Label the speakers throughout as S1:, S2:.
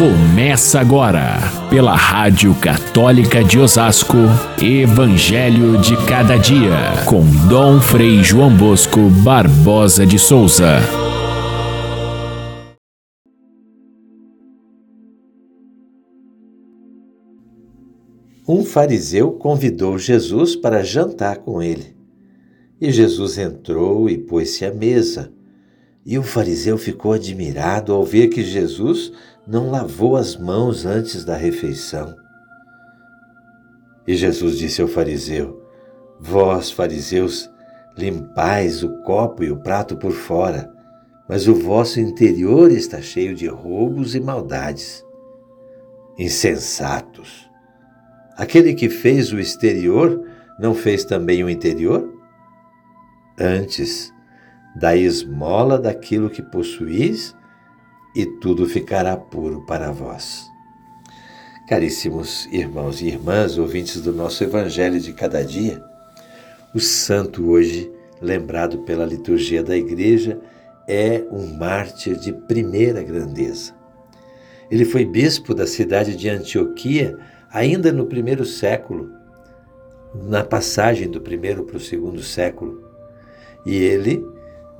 S1: Começa agora, pela Rádio Católica de Osasco, Evangelho de Cada Dia, com Dom Frei João Bosco Barbosa de Souza.
S2: Um fariseu convidou Jesus para jantar com ele. E Jesus entrou e pôs-se à mesa. E o fariseu ficou admirado ao ver que Jesus não lavou as mãos antes da refeição. E Jesus disse ao fariseu: Vós, fariseus, limpais o copo e o prato por fora, mas o vosso interior está cheio de roubos e maldades. Insensatos! Aquele que fez o exterior não fez também o interior? Antes, dai esmola daquilo que possuís e tudo ficará puro para vós. Caríssimos irmãos e irmãs, ouvintes do nosso Evangelho de cada dia, o santo hoje, lembrado pela liturgia da Igreja, é um mártir de primeira grandeza. Ele foi bispo da cidade de Antioquia ainda no primeiro século, na passagem do primeiro para o segundo século. E ele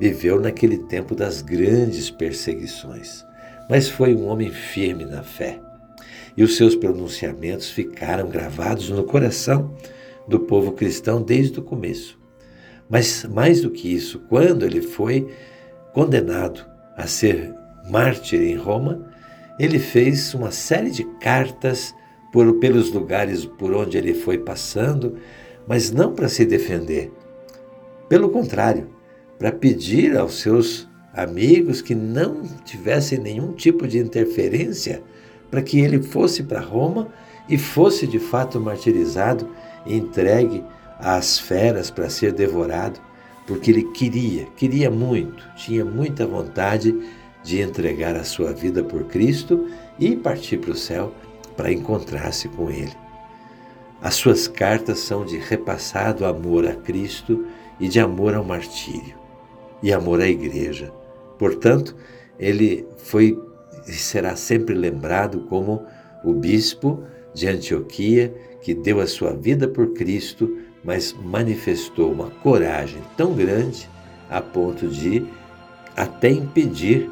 S2: viveu naquele tempo das grandes perseguições, mas foi um homem firme na fé. E os seus pronunciamentos ficaram gravados no coração do povo cristão desde o começo. Mas mais do que isso, quando ele foi condenado a ser mártir em Roma, ele fez uma série de cartas por, pelos lugares por onde ele foi passando, mas não para se defender, pelo contrário, para pedir aos seus amigos que não tivessem nenhum tipo de interferência para que ele fosse para Roma e fosse de fato martirizado e entregue às feras para ser devorado, porque ele queria, queria muito, tinha muita vontade de entregar a sua vida por Cristo e partir para o céu para encontrar-se com Ele. As suas cartas são de repassado amor a Cristo e de amor ao martírio e amor à igreja. Portanto, ele foi e será sempre lembrado como o bispo de Antioquia que deu a sua vida por Cristo, mas manifestou uma coragem tão grande a ponto de até impedir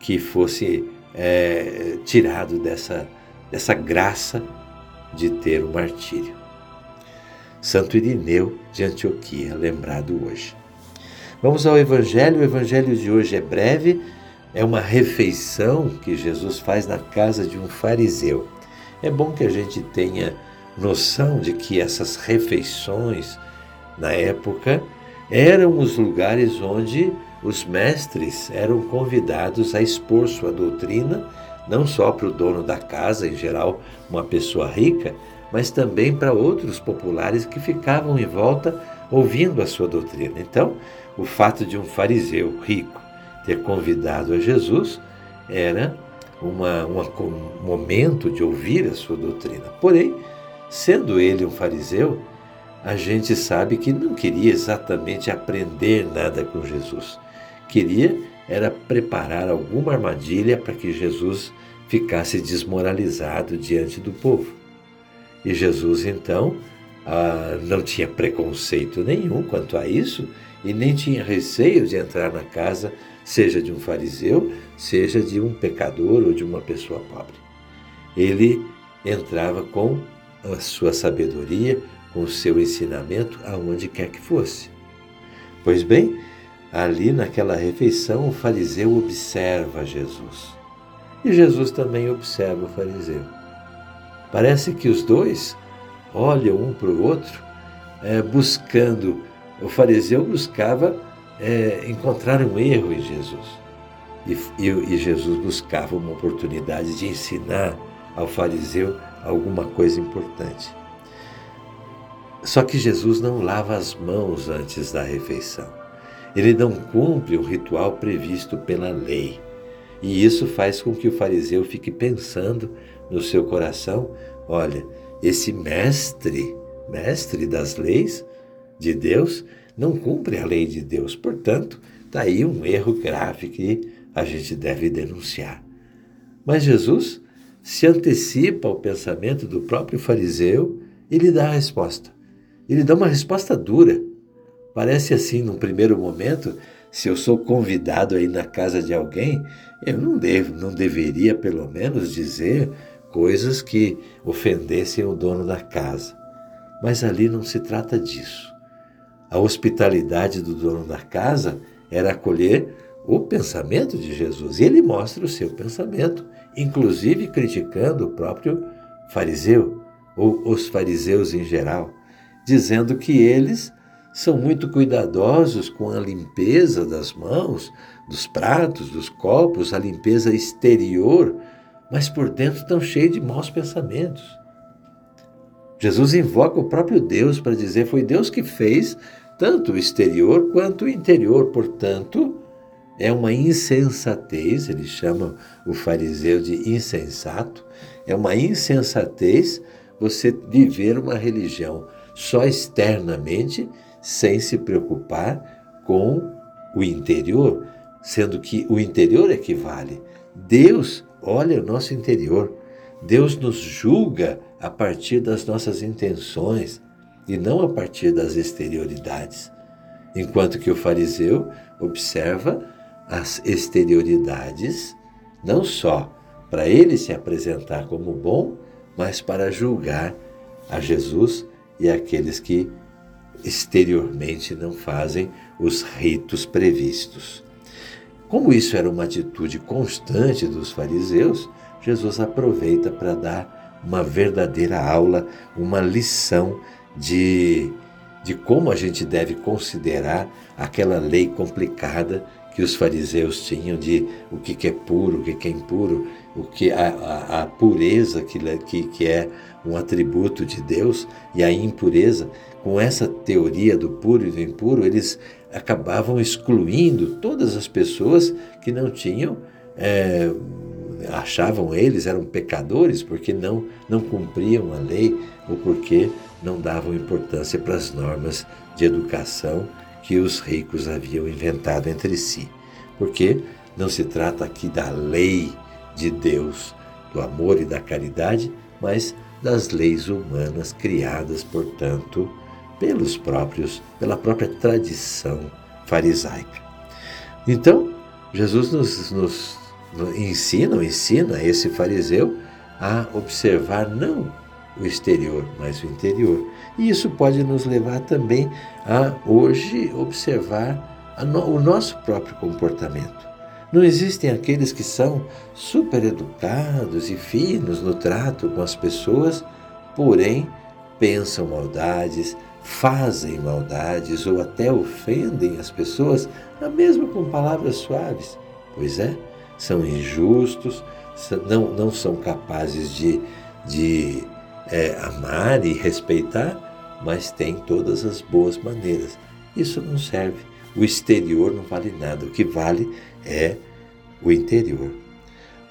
S2: que fosse é, tirado dessa, dessa graça de ter o martírio. Santo Irineu de Antioquia, lembrado hoje. Vamos ao Evangelho. O Evangelho de hoje é breve, é uma refeição que Jesus faz na casa de um fariseu. É bom que a gente tenha noção de que essas refeições, na época, eram os lugares onde os mestres eram convidados a expor sua doutrina, não só para o dono da casa, em geral, uma pessoa rica, mas também para outros populares que ficavam em volta ouvindo a sua doutrina. Então, o fato de um fariseu rico ter convidado a Jesus era uma, uma, um momento de ouvir a sua doutrina. Porém, sendo ele um fariseu, a gente sabe que não queria exatamente aprender nada com Jesus. Queria era preparar alguma armadilha para que Jesus ficasse desmoralizado diante do povo. E Jesus, então, ah, não tinha preconceito nenhum quanto a isso e nem tinha receio de entrar na casa, seja de um fariseu, seja de um pecador ou de uma pessoa pobre. Ele entrava com a sua sabedoria, com o seu ensinamento, aonde quer que fosse. Pois bem, ali naquela refeição, o fariseu observa Jesus. E Jesus também observa o fariseu. Parece que os dois olham um para o outro, é, buscando. O fariseu buscava é, encontrar um erro em Jesus. E, e, e Jesus buscava uma oportunidade de ensinar ao fariseu alguma coisa importante. Só que Jesus não lava as mãos antes da refeição. Ele não cumpre o ritual previsto pela lei. E isso faz com que o fariseu fique pensando no seu coração: olha, esse mestre, mestre das leis de Deus, não cumpre a lei de Deus. Portanto, está aí um erro grave que a gente deve denunciar. Mas Jesus se antecipa ao pensamento do próprio fariseu e lhe dá a resposta. Ele dá uma resposta dura. Parece assim, num primeiro momento, se eu sou convidado aí na casa de alguém, eu não devo, não deveria pelo menos dizer coisas que ofendessem o dono da casa. Mas ali não se trata disso. A hospitalidade do dono da casa era acolher o pensamento de Jesus. E ele mostra o seu pensamento, inclusive criticando o próprio fariseu, ou os fariseus em geral, dizendo que eles são muito cuidadosos com a limpeza das mãos, dos pratos, dos copos, a limpeza exterior, mas por dentro estão cheios de maus pensamentos. Jesus invoca o próprio Deus para dizer: foi Deus que fez tanto o exterior quanto o interior, portanto, é uma insensatez, ele chama o fariseu de insensato, é uma insensatez você viver uma religião só externamente, sem se preocupar com o interior, sendo que o interior é que vale. Deus olha o nosso interior. Deus nos julga a partir das nossas intenções e não a partir das exterioridades. Enquanto que o fariseu observa as exterioridades, não só para ele se apresentar como bom, mas para julgar a Jesus e aqueles que exteriormente não fazem os ritos previstos. Como isso era uma atitude constante dos fariseus, Jesus aproveita para dar uma verdadeira aula, uma lição de, de como a gente deve considerar aquela lei complicada que os fariseus tinham de o que, é puro, o que, é impuro, o que a, a, a pureza que, que, que é um atributo de Deus e a impureza. Com essa teoria do puro e do impuro, eles acabavam excluindo todas as pessoas que não tinham, é, achavam eles eram pecadores porque não, não cumpriam a lei ou porque não davam importância para as normas de educação que os ricos haviam inventado entre si. Porque não se trata aqui da lei de Deus, do amor e da caridade, mas das leis humanas criadas, portanto, pelos próprios, pela própria tradição farisaica. Então, Jesus nos, nos, ensina, ensina esse fariseu a observar não o exterior, mas o interior. E isso pode nos levar também a hoje observar no, o nosso próprio comportamento. Não existem aqueles que são super educados e finos no trato com as pessoas, porém pensam maldades, fazem maldades ou até ofendem as pessoas, mesmo com palavras suaves. Pois é, são injustos, não, não são capazes de, de é, amar e respeitar, mas tem todas as boas maneiras. Isso não serve. O exterior não vale nada. O que vale é o interior.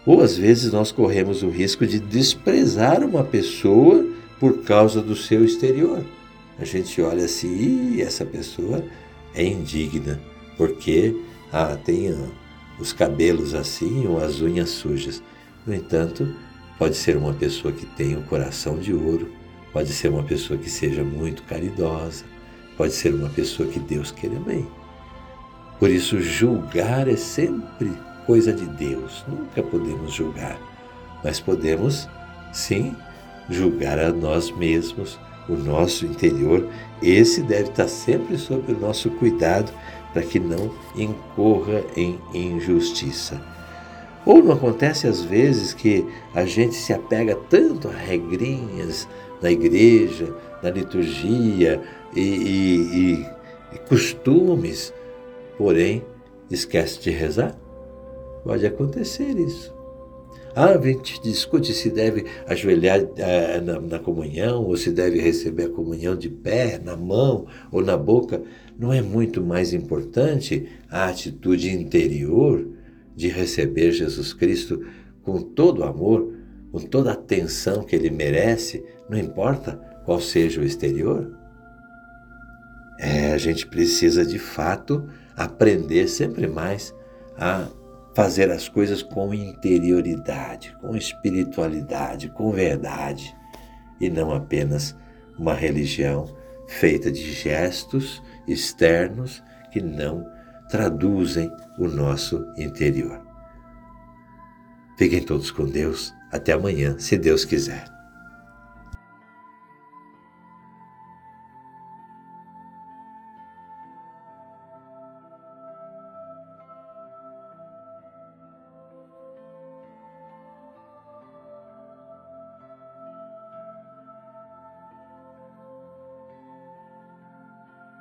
S2: Ou às vezes nós corremos o risco de desprezar uma pessoa por causa do seu exterior. A gente olha assim, e essa pessoa é indigna, porque ah, tem ah, os cabelos assim ou as unhas sujas. No entanto, Pode ser uma pessoa que tenha o um coração de ouro, pode ser uma pessoa que seja muito caridosa, pode ser uma pessoa que Deus queira bem. Por isso, julgar é sempre coisa de Deus, nunca podemos julgar, mas podemos, sim, julgar a nós mesmos, o nosso interior. Esse deve estar sempre sob o nosso cuidado para que não incorra em injustiça. Ou não acontece às vezes que a gente se apega tanto a regrinhas na igreja, na liturgia e, e, e, e costumes, porém esquece de rezar? Pode acontecer isso. Ah, a gente discute se deve ajoelhar eh, na, na, comunhão, ou se deve receber a comunhão de pé, na mão ou na boca. Não é muito mais importante a atitude interior de receber Jesus Cristo com todo o amor, com toda a atenção que ele merece, não importa qual seja o exterior? É, a gente precisa de fato aprender sempre mais a fazer as coisas com interioridade, com espiritualidade, com verdade, e não apenas uma religião feita de gestos externos que não traduzem o nosso interior. Fiquem todos com Deus. Até amanhã, se Deus quiser.